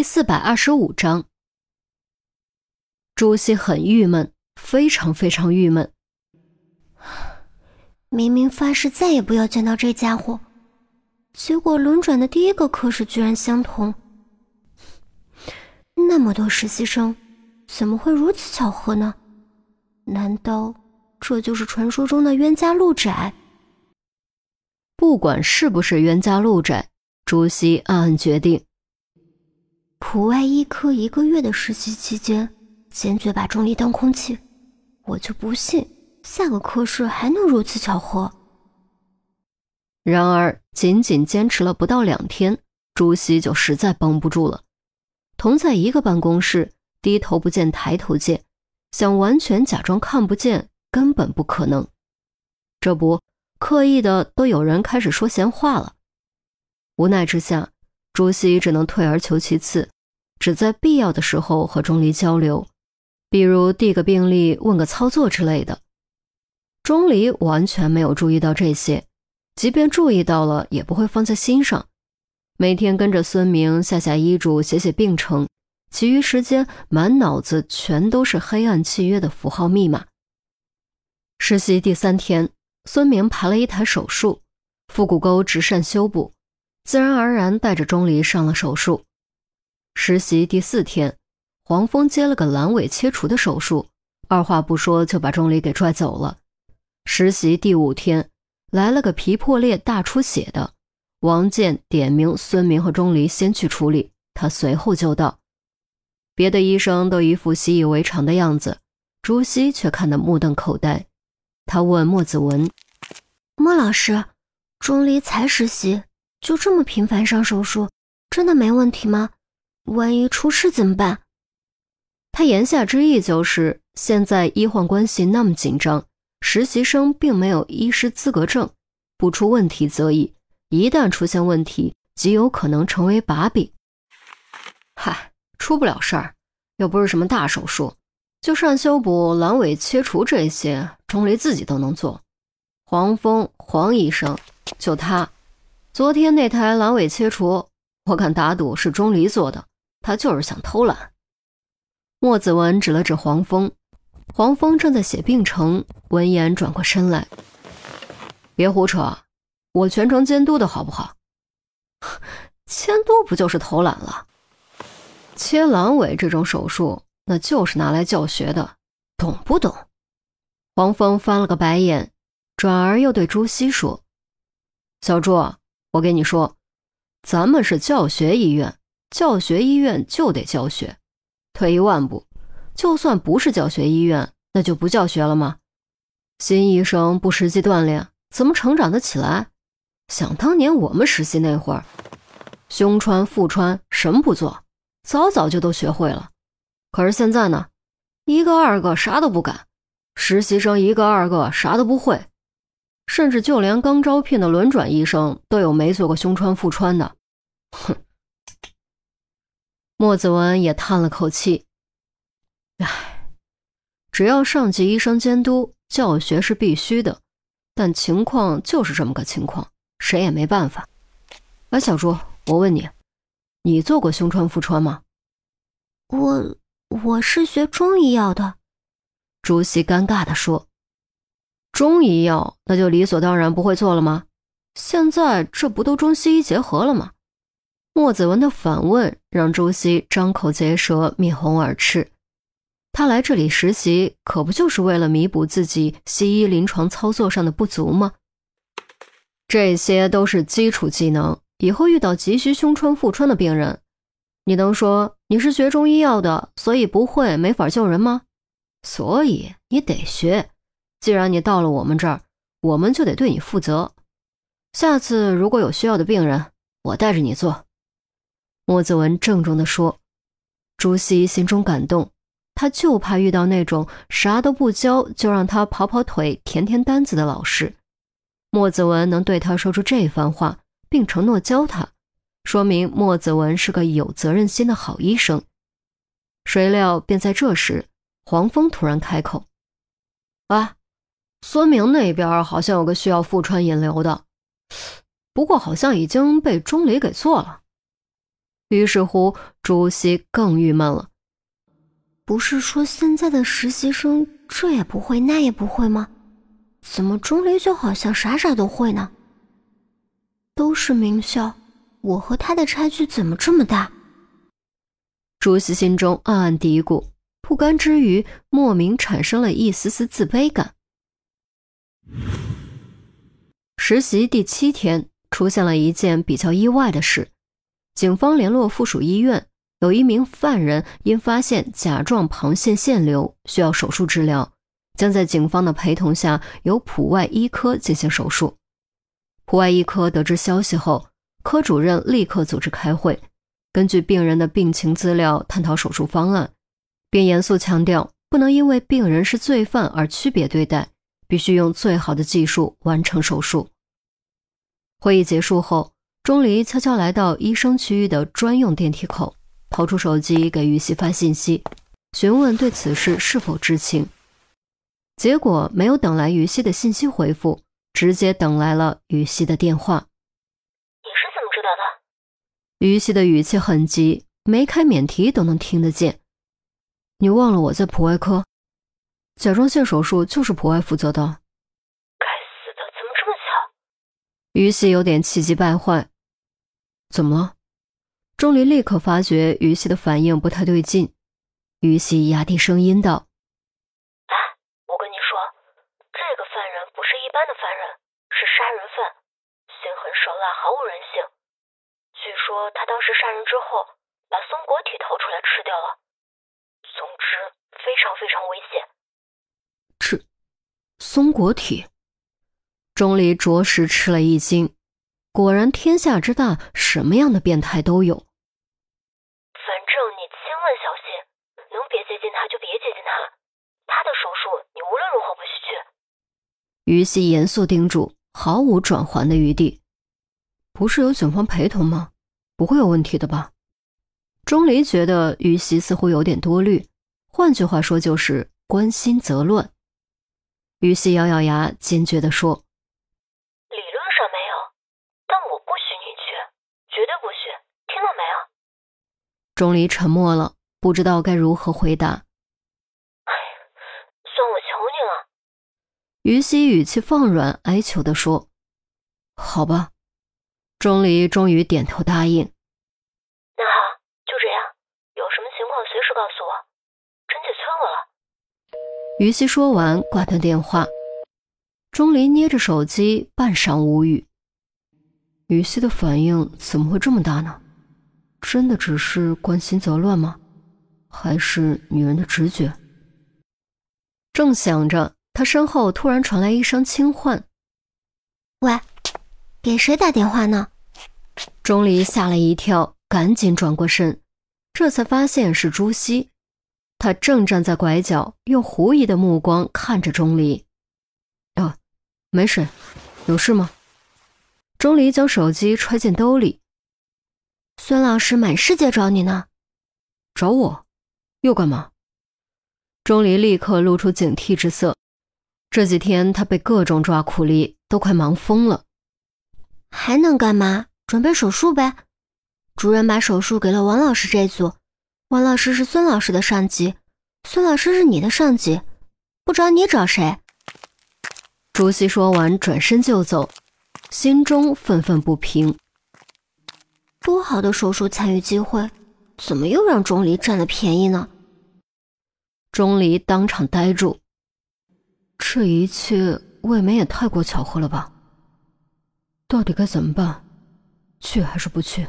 第四百二十五章，朱熹很郁闷，非常非常郁闷。明明发誓再也不要见到这家伙，结果轮转的第一个科室居然相同。那么多实习生，怎么会如此巧合呢？难道这就是传说中的冤家路窄？不管是不是冤家路窄，朱熹暗暗决定。普外医科一个月的实习期间，坚决把钟离当空气，我就不信下个科室还能如此巧合。然而，仅仅坚持了不到两天，朱熹就实在绷不住了。同在一个办公室，低头不见抬头见，想完全假装看不见，根本不可能。这不，刻意的都有人开始说闲话了。无奈之下。朱熹只能退而求其次，只在必要的时候和钟离交流，比如递个病历、问个操作之类的。钟离完全没有注意到这些，即便注意到了，也不会放在心上。每天跟着孙明下下医嘱、写写病程，其余时间满脑子全都是黑暗契约的符号密码。实习第三天，孙明排了一台手术，腹股沟直疝修补。自然而然带着钟离上了手术。实习第四天，黄蜂接了个阑尾切除的手术，二话不说就把钟离给拽走了。实习第五天，来了个皮破裂大出血的，王健点名孙明和钟离先去处理，他随后就到。别的医生都一副习以为常的样子，朱熹却看得目瞪口呆。他问莫子文：“莫老师，钟离才实习。”就这么频繁上手术，真的没问题吗？万一出事怎么办？他言下之意就是，现在医患关系那么紧张，实习生并没有医师资格证，不出问题则已，一旦出现问题，极有可能成为把柄。嗨，出不了事儿，又不是什么大手术，就疝修补、阑尾切除这些，钟离自己都能做。黄蜂，黄医生，就他。昨天那台阑尾切除，我敢打赌是钟离做的，他就是想偷懒。莫子文指了指黄蜂，黄蜂正在写病程，闻言转过身来：“别胡扯，我全程监督的好不好？监督不就是偷懒了？切阑尾这种手术，那就是拿来教学的，懂不懂？”黄蜂翻了个白眼，转而又对朱熹说：“小朱。”我跟你说，咱们是教学医院，教学医院就得教学。退一万步，就算不是教学医院，那就不教学了吗？新医生不实际锻炼，怎么成长得起来？想当年我们实习那会儿，胸穿、腹穿，什么不做，早早就都学会了。可是现在呢，一个二个啥都不敢，实习生一个二个啥都不会。甚至就连刚招聘的轮转医生都有没做过胸穿、腹穿的。哼！莫子文也叹了口气：“唉，只要上级医生监督，教学是必须的。但情况就是这么个情况，谁也没办法。”哎，小朱，我问你，你做过胸穿、腹穿吗？我我是学中医药的。朱熹尴尬地说。中医药那就理所当然不会做了吗？现在这不都中西医结合了吗？莫子文的反问让朱熹张口结舌，面红耳赤。他来这里实习，可不就是为了弥补自己西医临床操作上的不足吗？这些都是基础技能，以后遇到急需胸穿、腹穿的病人，你能说你是学中医药的，所以不会没法救人吗？所以你得学。既然你到了我们这儿，我们就得对你负责。下次如果有需要的病人，我带着你做。”莫子文郑重地说。朱熹心中感动，他就怕遇到那种啥都不教就让他跑跑腿、填填单子的老师。莫子文能对他说出这番话，并承诺教他，说明莫子文是个有责任心的好医生。谁料，便在这时，黄蜂突然开口：“啊！”孙明那边好像有个需要腹穿引流的，不过好像已经被钟离给做了。于是乎，朱熹更郁闷了。不是说现在的实习生这也不会那也不会吗？怎么钟离就好像啥啥都会呢？都是名校，我和他的差距怎么这么大？朱熹心中暗暗嘀咕，不甘之余，莫名产生了一丝丝自卑感。实习第七天，出现了一件比较意外的事，警方联络附属医院。有一名犯人因发现甲状旁腺腺瘤，需要手术治疗，将在警方的陪同下由普外医科进行手术。普外医科得知消息后，科主任立刻组织开会，根据病人的病情资料探讨手术方案，并严肃强调不能因为病人是罪犯而区别对待，必须用最好的技术完成手术。会议结束后，钟离悄悄来到医生区域的专用电梯口。掏出手机给于西发信息，询问对此事是否知情。结果没有等来于西的信息回复，直接等来了于西的电话。你是怎么知道的？于西的语气很急，没开免提都能听得见。你忘了我在普外科，甲状腺手术就是普外负责的。该死的，怎么这么巧？于西有点气急败坏。怎么了？钟离立刻发觉于西的反应不太对劲，于西压低声音道：“哎，我跟你说，这个犯人不是一般的犯人，是杀人犯，心狠手辣，毫无人性。据说他当时杀人之后，把松果体掏出来吃掉了。总之，非常非常危险。”吃松果体，钟离着实吃了一惊，果然天下之大，什么样的变态都有。反正你千万小心，能别接近他就别接近他。他的手术，你无论如何不许去于西严肃叮嘱，毫无转圜的余地。不是有警方陪同吗？不会有问题的吧？钟离觉得于西似乎有点多虑，换句话说就是关心则乱。于西咬咬牙，坚决地说：“理论上没有，但我不许你去，绝对不许，听到没有？”钟离沉默了，不知道该如何回答。哎，算我求你了于西语气放软，哀求地说：“好吧。”钟离终于点头答应。那好，就这样。有什么情况随时告诉我。真姐催我了。于西说完，挂断电话。钟离捏着手机，半晌无语。于西的反应怎么会这么大呢？真的只是关心则乱吗？还是女人的直觉？正想着。他身后突然传来一声轻唤：“喂，给谁打电话呢？”钟离吓了一跳，赶紧转过身，这才发现是朱熹。他正站在拐角，用狐疑的目光看着钟离。“哦，没事，有事吗？”钟离将手机揣进兜里。“孙老师满世界找你呢。”“找我？又干嘛？”钟离立刻露出警惕之色。这几天他被各种抓苦力，都快忙疯了。还能干嘛？准备手术呗。主任把手术给了王老师这组，王老师是孙老师的上级，孙老师是你的上级，不找你找谁？朱熹说完，转身就走，心中愤愤不平。多好的手术参与机会，怎么又让钟离占了便宜呢？钟离当场呆住。这一切未免也太过巧合了吧？到底该怎么办？去还是不去？